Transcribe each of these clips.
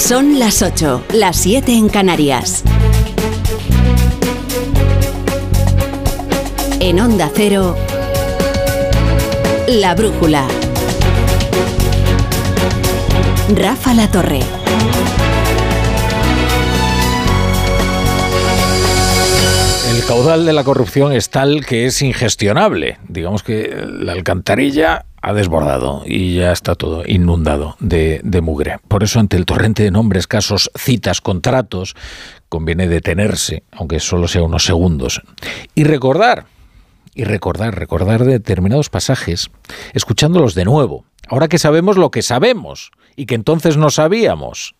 Son las 8, las 7 en Canarias. En Onda Cero, La Brújula. Rafa La Torre. El caudal de la corrupción es tal que es ingestionable. Digamos que la alcantarilla ha desbordado y ya está todo inundado de, mugre. Por eso, ante el torrente de nombres, casos, citas, contratos, conviene detenerse, aunque solo sea unos segundos, y recordar, y recordar, recordar determinados pasajes, escuchándolos de nuevo, ahora que sabemos lo que sabemos y que entonces no sabíamos.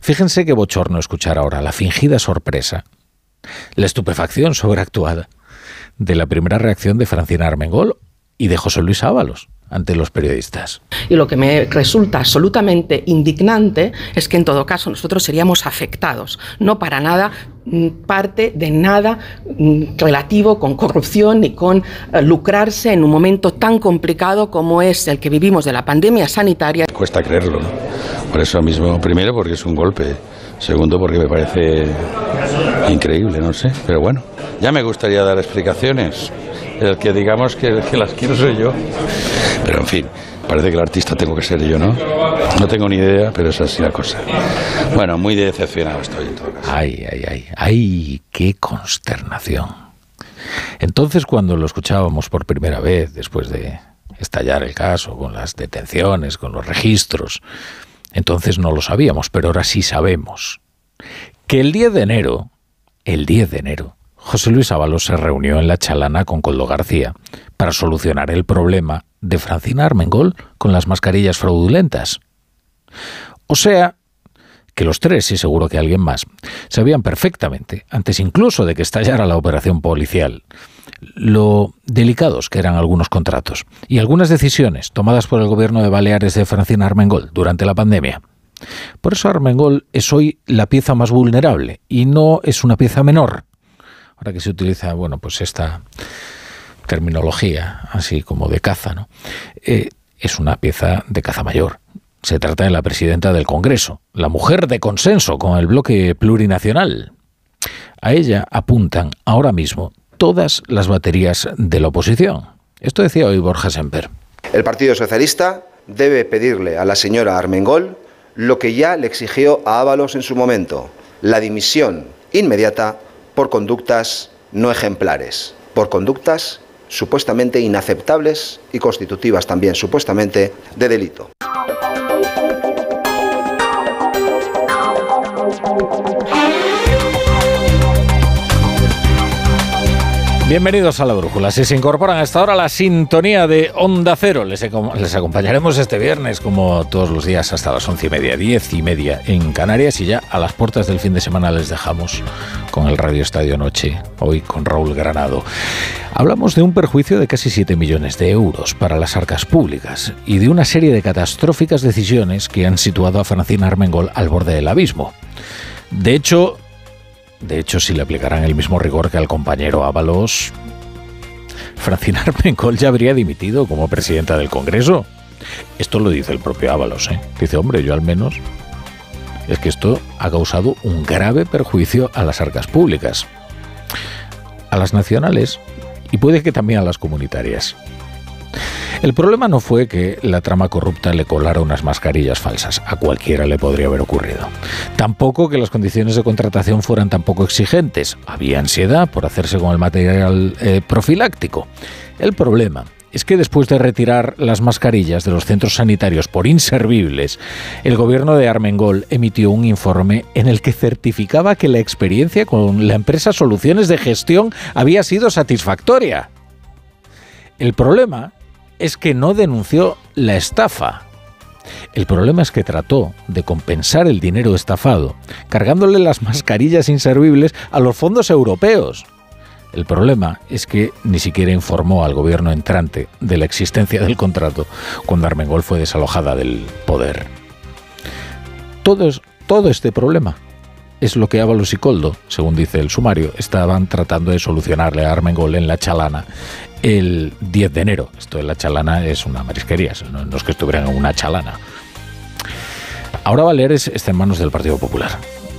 Fíjense qué bochorno escuchar ahora la fingida sorpresa, la estupefacción sobreactuada de la primera reacción de Francina Armengol y de José Luis Ábalos ante los periodistas. Y lo que me resulta absolutamente indignante es que en todo caso nosotros seríamos afectados, no para nada mm, parte de nada mm, relativo con corrupción ni con eh, lucrarse en un momento tan complicado como es el que vivimos de la pandemia sanitaria. Cuesta creerlo, ¿no? Por eso mismo, primero porque es un golpe, segundo porque me parece increíble, no sé, pero bueno, ya me gustaría dar explicaciones el que digamos que, que, las quiero soy yo. Pero en fin, parece que el artista tengo que ser yo, ¿no? No tengo ni idea, pero es así la cosa. Bueno, muy decepcionado estoy en todo caso. Ay, ay, ay, ay, qué consternación. Entonces, cuando lo escuchábamos por primera vez, después de estallar el caso, con las detenciones, con los registros, entonces no lo sabíamos, pero ahora sí sabemos. Que el 10 de enero, el 10 de enero, José Luis Ábalos se reunió en La Chalana con Coldo García para solucionar el problema de Francina Armengol con las mascarillas fraudulentas. O sea, que los tres, y seguro que alguien más, sabían perfectamente, antes incluso de que estallara la operación policial, lo delicados que eran algunos contratos y algunas decisiones tomadas por el gobierno de Baleares de Francina Armengol durante la pandemia. Por eso Armengol es hoy la pieza más vulnerable y no es una pieza menor ahora que se utiliza, bueno, pues esta terminología así como de caza, ¿no? Eh, es una pieza de caza mayor. Se trata de la presidenta del Congreso, la mujer de consenso con el bloque plurinacional. A ella apuntan ahora mismo todas las baterías de la oposición. Esto decía hoy Borja Semper. El Partido Socialista debe pedirle a la señora Armengol lo que ya le exigió a Ábalos en su momento, la dimisión inmediata por conductas no ejemplares, por conductas supuestamente inaceptables y constitutivas también supuestamente de delito. Bienvenidos a la Brújula. Si se incorporan a esta hora la sintonía de Onda Cero, les, les, acompañaremos este viernes, como todos los días, hasta las once y media, diez y media en Canarias. Y ya a las puertas del fin de semana les dejamos con el Radio Estadio Noche, hoy con Raúl Granado. Hablamos de un perjuicio de casi 7 millones de euros para las arcas públicas y de una serie de catastróficas decisiones que han situado a Francina Armengol al borde del abismo. De hecho, de hecho, si le aplicaran el mismo rigor que al compañero Ábalos, Francina Armengol ya habría dimitido como presidenta del Congreso. Esto lo dice el propio Ábalos, ¿eh? Dice, hombre, yo al menos... Es que esto ha causado un grave perjuicio a las arcas públicas, a las nacionales y puede que también a las comunitarias. El problema no fue que la trama corrupta le colara unas mascarillas falsas, a cualquiera le podría haber ocurrido. Tampoco que las condiciones de contratación fueran tampoco exigentes, había ansiedad por hacerse con el material eh, profiláctico. El problema es que después de retirar las mascarillas de los centros sanitarios por inservibles, el gobierno de Armengol emitió un informe en el que certificaba que la experiencia con la empresa Soluciones de Gestión había sido satisfactoria. El problema es que no denunció la estafa. El problema es que trató de compensar el dinero estafado, cargándole las mascarillas inservibles a los fondos europeos. El problema es que ni siquiera informó al gobierno entrante de la existencia del contrato cuando Armengol fue desalojada del poder. Todo, todo este problema es lo que Ábalos y Coldo, según dice el sumario, estaban tratando de solucionarle a Armengol en la chalana el 10 de enero. Esto de la chalana es una marisquería, no, es que estuvieran en una chalana. Ahora Baleares está en manos del Partido Popular.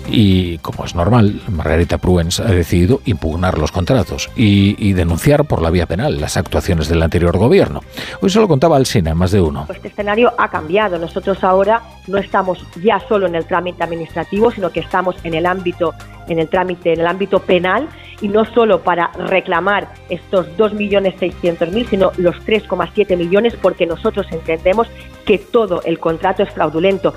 Y como es normal, Margarita Pruens ha decidido impugnar los contratos y, denunciar por la vía penal las actuaciones del anterior gobierno. Hoy se lo contaba al Sina, más de uno. Este escenario ha cambiado. Nosotros ahora no estamos ya solo en el trámite administrativo, sino que estamos en el ámbito, en el trámite, en el ámbito penal y no solo para reclamar estos 2.600.000, sino los 3,7 millones, porque nosotros entendemos que todo el contrato es fraudulento.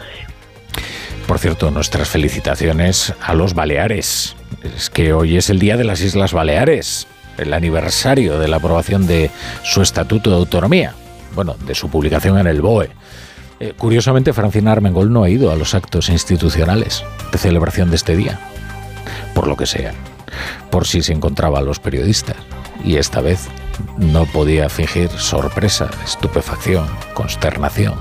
Por cierto, nuestras felicitaciones a los Baleares. Es que hoy es el Día de las Islas Baleares, el aniversario de la aprobación de su Estatuto de Autonomía, bueno, de su publicación en el BOE. Eh, curiosamente, Francina Armengol no ha ido a los actos institucionales de celebración de este día, por lo que sea, por si se encontraba a los periodistas. Y esta vez no podía fingir sorpresa, estupefacción, consternación.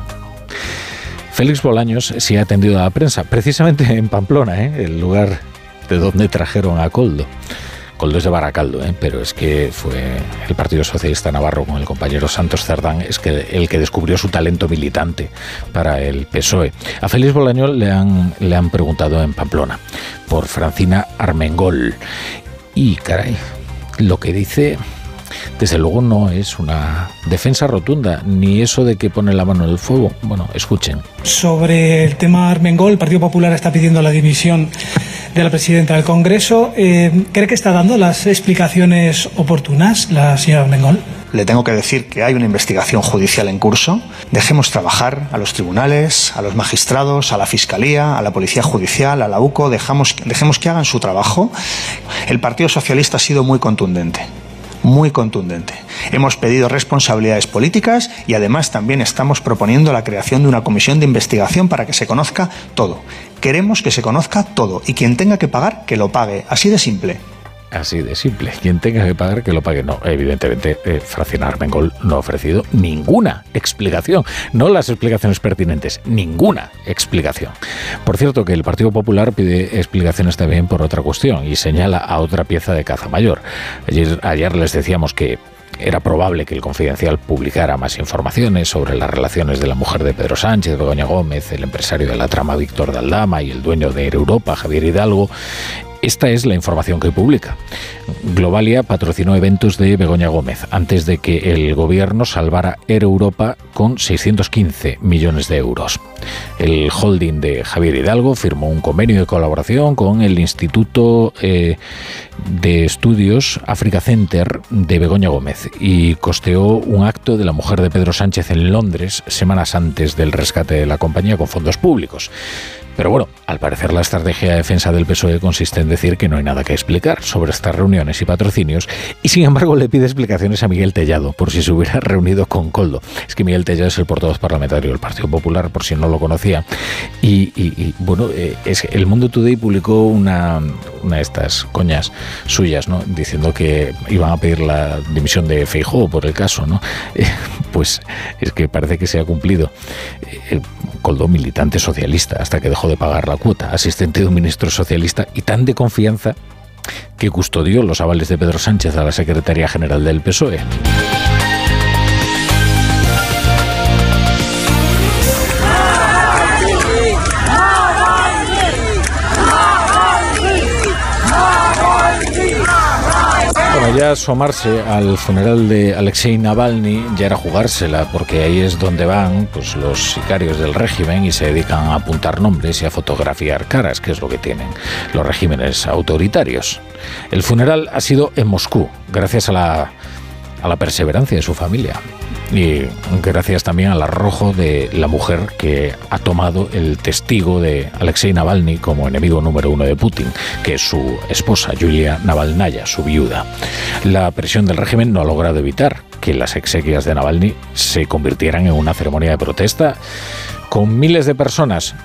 Félix Bolaños sí ha atendido a la prensa, precisamente en Pamplona, ¿eh? el lugar de donde trajeron a Coldo. Coldo es de Baracaldo, ¿eh? pero es que fue el Partido Socialista Navarro con el compañero Santos Cerdán es que el que descubrió su talento militante para el PSOE. A Félix Bolaños le han, le han preguntado en Pamplona por Francina Armengol. Y caray, lo que dice desde luego no es una defensa rotunda, ni eso de que pone la mano en el fuego. Bueno, escuchen. Sobre el tema Armengol, el Partido Popular está pidiendo la dimisión de la presidenta del Congreso. Eh, ¿Cree que está dando las explicaciones oportunas la señora Armengol? Le tengo que decir que hay una investigación judicial en curso. Dejemos trabajar a los tribunales, a los magistrados, a la Fiscalía, a la Policía Judicial, a la UCO. Dejamos, dejemos que hagan su trabajo. El Partido Socialista ha sido muy contundente muy contundente. Hemos pedido responsabilidades políticas y además también estamos proponiendo la creación de una comisión de investigación para que se conozca todo. Queremos que se conozca todo y quien tenga que pagar, que lo pague. Así de simple. Así de simple. Quien tenga que pagar, que lo pague. No, evidentemente, eh, Francina Armengol no ha ofrecido ninguna explicación. No las explicaciones pertinentes, ninguna explicación. Por cierto, que el Partido Popular pide explicaciones también por otra cuestión y señala a otra pieza de caza mayor. Ayer, ayer les decíamos que era probable que el Confidencial publicara más informaciones sobre las relaciones de la mujer de Pedro Sánchez, Begoña Gómez, el empresario de la trama Víctor Daldama y el dueño de Europa, Javier Hidalgo, esta es la información que publica. Globalia patrocinó eventos de Begoña Gómez antes de que el gobierno salvara Air Europa con 615 millones de euros. El holding de Javier Hidalgo firmó un convenio de colaboración con el Instituto eh, de Estudios Africa Center de Begoña Gómez y costeó un acto de la mujer de Pedro Sánchez en Londres semanas antes del rescate de la compañía con fondos públicos. Pero bueno, al parecer la estrategia de defensa del PSOE consiste en decir que no hay nada que explicar sobre estas reuniones y patrocinios y sin embargo le pide explicaciones a Miguel Tellado por si se hubiera reunido con Coldo. Es que Miguel Tellado es el portavoz parlamentario del Partido Popular, por si no lo conocía. Y, bueno, eh, es el Mundo Today publicó una, de estas coñas suyas, ¿no? Diciendo que iban a pedir la dimisión de Feijóo por el caso, ¿no? Pues es que parece que se ha cumplido. Eh, Coldo, militante socialista, hasta que dejó de pagar la cuota, asistente de un ministro socialista y tan de confianza que custodió los avales de Pedro Sánchez a la Secretaría General del PSOE. Ya asomarse al funeral de Alexei Navalny ya era jugársela, porque ahí es donde van pues, los sicarios del régimen y se dedican a apuntar nombres y a fotografiar caras, que es lo que tienen los regímenes autoritarios. El funeral ha sido en Moscú, gracias a la, a la perseverancia de su familia y gracias también al arrojo de la mujer que ha tomado el testigo de Alexei Navalny como enemigo número uno de Putin, que es su esposa Yulia Navalnaya, su viuda. La presión del régimen no ha logrado evitar que las exequias de Navalny se convirtieran en una ceremonia de protesta con miles de personas.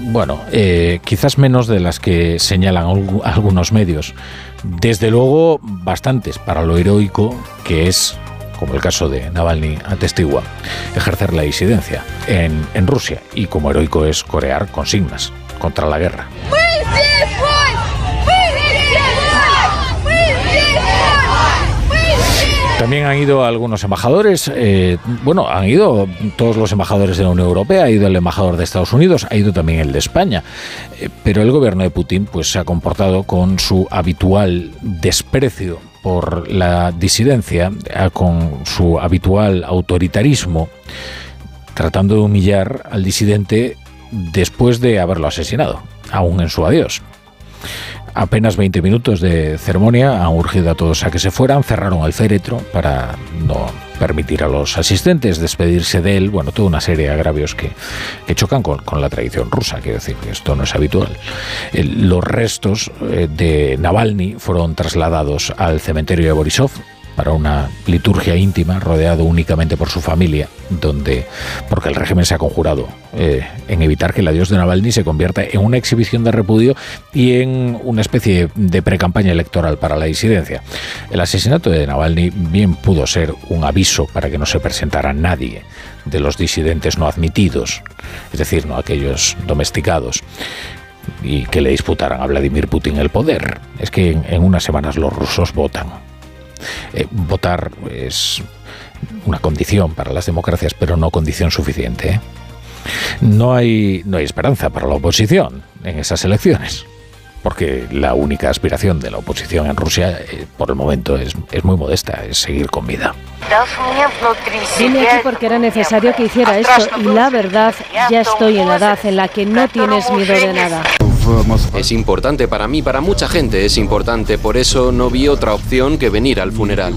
Bueno, eh, quizás menos de las que señalan algunos medios. Desde luego, bastantes para lo heroico que es como el caso de Navalny atestigua, ejercer la disidencia en, Rusia y como heroico es corear consignas contra la guerra. También han ido algunos embajadores, eh, bueno, han ido todos los embajadores de la Unión Europea, ha ido el embajador de Estados Unidos, ha ido también el de España, eh, pero el gobierno de Putin pues se ha comportado con su habitual desprecio por la disidencia, eh, con su habitual autoritarismo, tratando de humillar al disidente después de haberlo asesinado, aún en su adiós. Apenas 20 minutos de ceremonia han urgido a todos a que se fueran, cerraron el féretro para no permitir a los asistentes despedirse de él, bueno, toda una serie de agravios que, que chocan con, con, la tradición rusa, quiero decir, que esto no es habitual. El, los restos eh, de Navalny fueron trasladados al cementerio de Borisov, para una liturgia íntima rodeado únicamente por su familia, donde, porque el régimen se ha conjurado eh, en evitar que el adiós de Navalny se convierta en una exhibición de repudio y en una especie de pre-campaña electoral para la disidencia. El asesinato de Navalny bien pudo ser un aviso para que no se presentara nadie de los disidentes no admitidos, es decir, no aquellos domesticados y que le disputaran a Vladimir Putin el poder. Es que en, en unas semanas los rusos votan eh, votar es una condición para las democracias, pero no condición suficiente. ¿eh? No, hay, no hay esperanza para la oposición en esas elecciones porque la única aspiración de la oposición en Rusia eh, por el momento es, es, muy modesta, es seguir con vida. Vine aquí porque era necesario que hiciera esto y la verdad, ya estoy en la edad en la que no tienes miedo de nada. Es importante para mí, para mucha gente es importante, por eso no vi otra opción que venir al funeral.